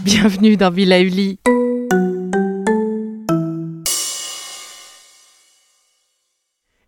Bienvenue dans Villa Uli.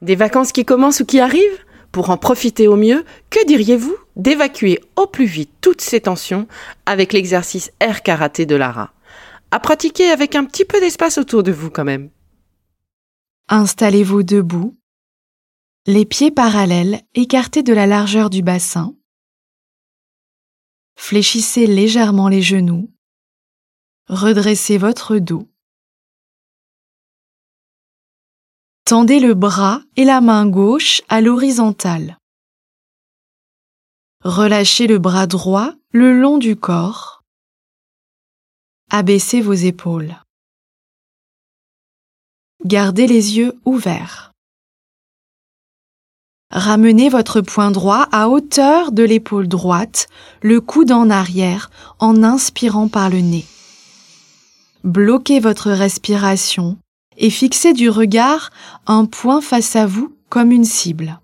Des vacances qui commencent ou qui arrivent Pour en profiter au mieux, que diriez-vous d'évacuer au plus vite toutes ces tensions avec l'exercice air karaté de Lara? À pratiquer avec un petit peu d'espace autour de vous quand même. Installez-vous debout, les pieds parallèles écartés de la largeur du bassin. Fléchissez légèrement les genoux redressez votre dos. Tendez le bras et la main gauche à l'horizontale. Relâchez le bras droit le long du corps. Abaissez vos épaules. Gardez les yeux ouverts. Ramenez votre poing droit à hauteur de l'épaule droite, le coude en arrière en inspirant par le nez. Bloquez votre respiration et fixez du regard un point face à vous comme une cible.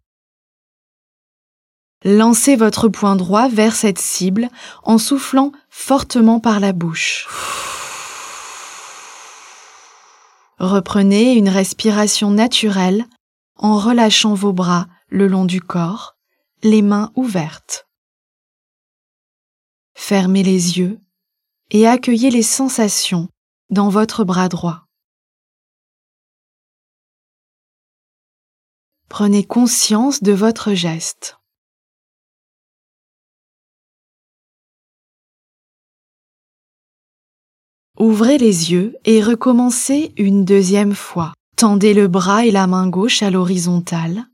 Lancez votre poing droit vers cette cible en soufflant fortement par la bouche. Reprenez une respiration naturelle en relâchant vos bras le long du corps, les mains ouvertes. Fermez les yeux et accueillez les sensations dans votre bras droit. Prenez conscience de votre geste. Ouvrez les yeux et recommencez une deuxième fois. Tendez le bras et la main gauche à l'horizontale.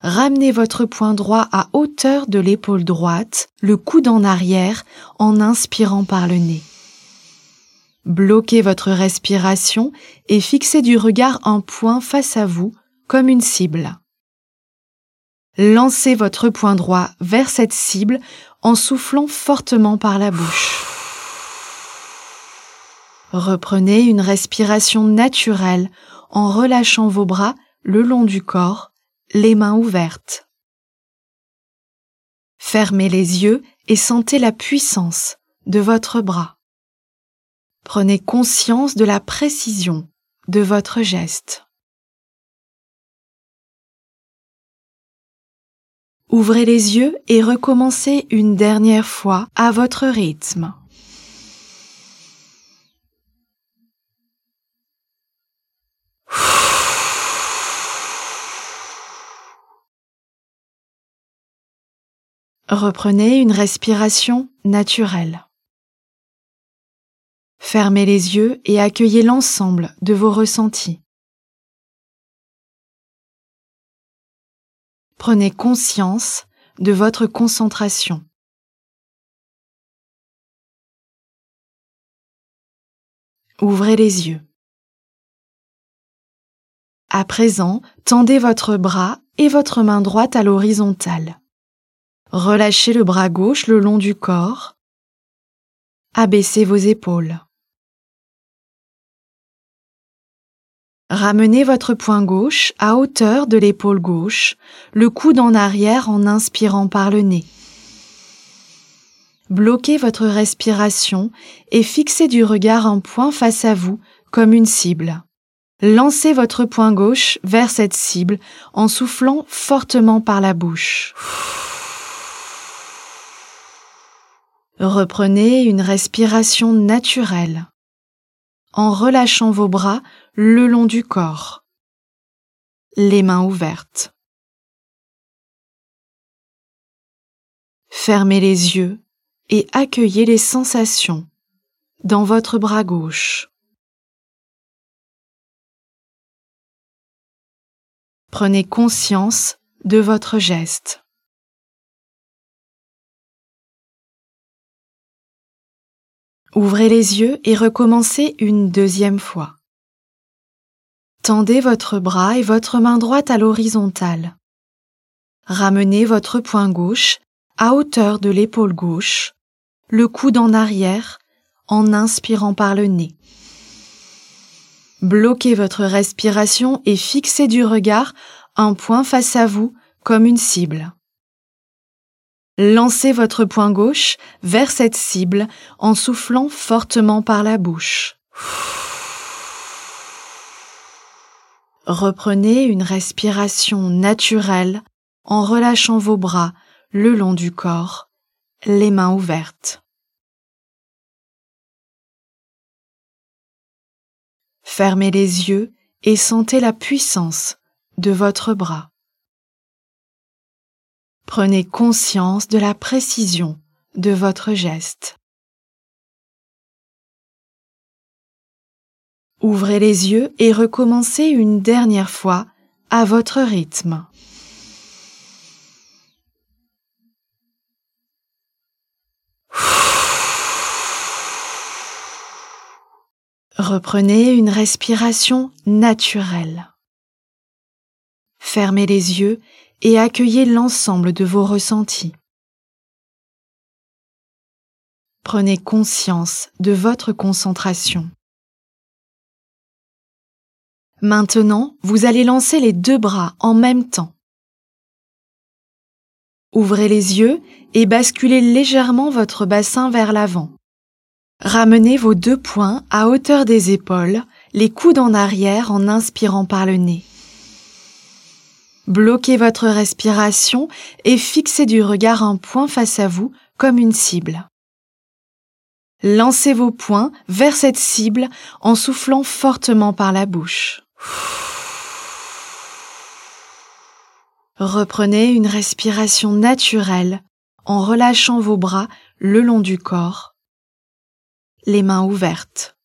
Ramenez votre poing droit à hauteur de l'épaule droite, le coude en arrière en inspirant par le nez. Bloquez votre respiration et fixez du regard un point face à vous comme une cible. Lancez votre poing droit vers cette cible en soufflant fortement par la bouche. Reprenez une respiration naturelle en relâchant vos bras le long du corps, les mains ouvertes. Fermez les yeux et sentez la puissance de votre bras. Prenez conscience de la précision de votre geste. Ouvrez les yeux et recommencez une dernière fois à votre rythme. Reprenez une respiration naturelle. Fermez les yeux et accueillez l'ensemble de vos ressentis. Prenez conscience de votre concentration. Ouvrez les yeux. À présent, tendez votre bras et votre main droite à l'horizontale. Relâchez le bras gauche le long du corps. Abaissez vos épaules. Ramenez votre poing gauche à hauteur de l'épaule gauche, le coude en arrière en inspirant par le nez. Bloquez votre respiration et fixez du regard un point face à vous comme une cible. Lancez votre poing gauche vers cette cible en soufflant fortement par la bouche. Reprenez une respiration naturelle en relâchant vos bras le long du corps, les mains ouvertes. Fermez les yeux et accueillez les sensations dans votre bras gauche. Prenez conscience de votre geste. Ouvrez les yeux et recommencez une deuxième fois. Tendez votre bras et votre main droite à l'horizontale. Ramenez votre poing gauche à hauteur de l'épaule gauche, le coude en arrière en inspirant par le nez. Bloquez votre respiration et fixez du regard un point face à vous comme une cible. Lancez votre poing gauche vers cette cible en soufflant fortement par la bouche. Reprenez une respiration naturelle en relâchant vos bras le long du corps, les mains ouvertes. Fermez les yeux et sentez la puissance de votre bras. Prenez conscience de la précision de votre geste. Ouvrez les yeux et recommencez une dernière fois à votre rythme. Reprenez une respiration naturelle. Fermez les yeux et accueillez l'ensemble de vos ressentis. Prenez conscience de votre concentration. Maintenant, vous allez lancer les deux bras en même temps. Ouvrez les yeux et basculez légèrement votre bassin vers l'avant. Ramenez vos deux poings à hauteur des épaules, les coudes en arrière en inspirant par le nez. Bloquez votre respiration et fixez du regard un point face à vous comme une cible. Lancez vos poings vers cette cible en soufflant fortement par la bouche. Reprenez une respiration naturelle en relâchant vos bras le long du corps les mains ouvertes.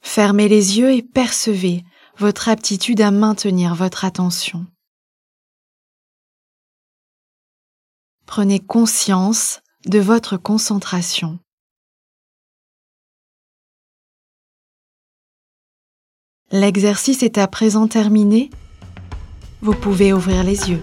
Fermez les yeux et percevez votre aptitude à maintenir votre attention. Prenez conscience de votre concentration. L'exercice est à présent terminé. Vous pouvez ouvrir les yeux.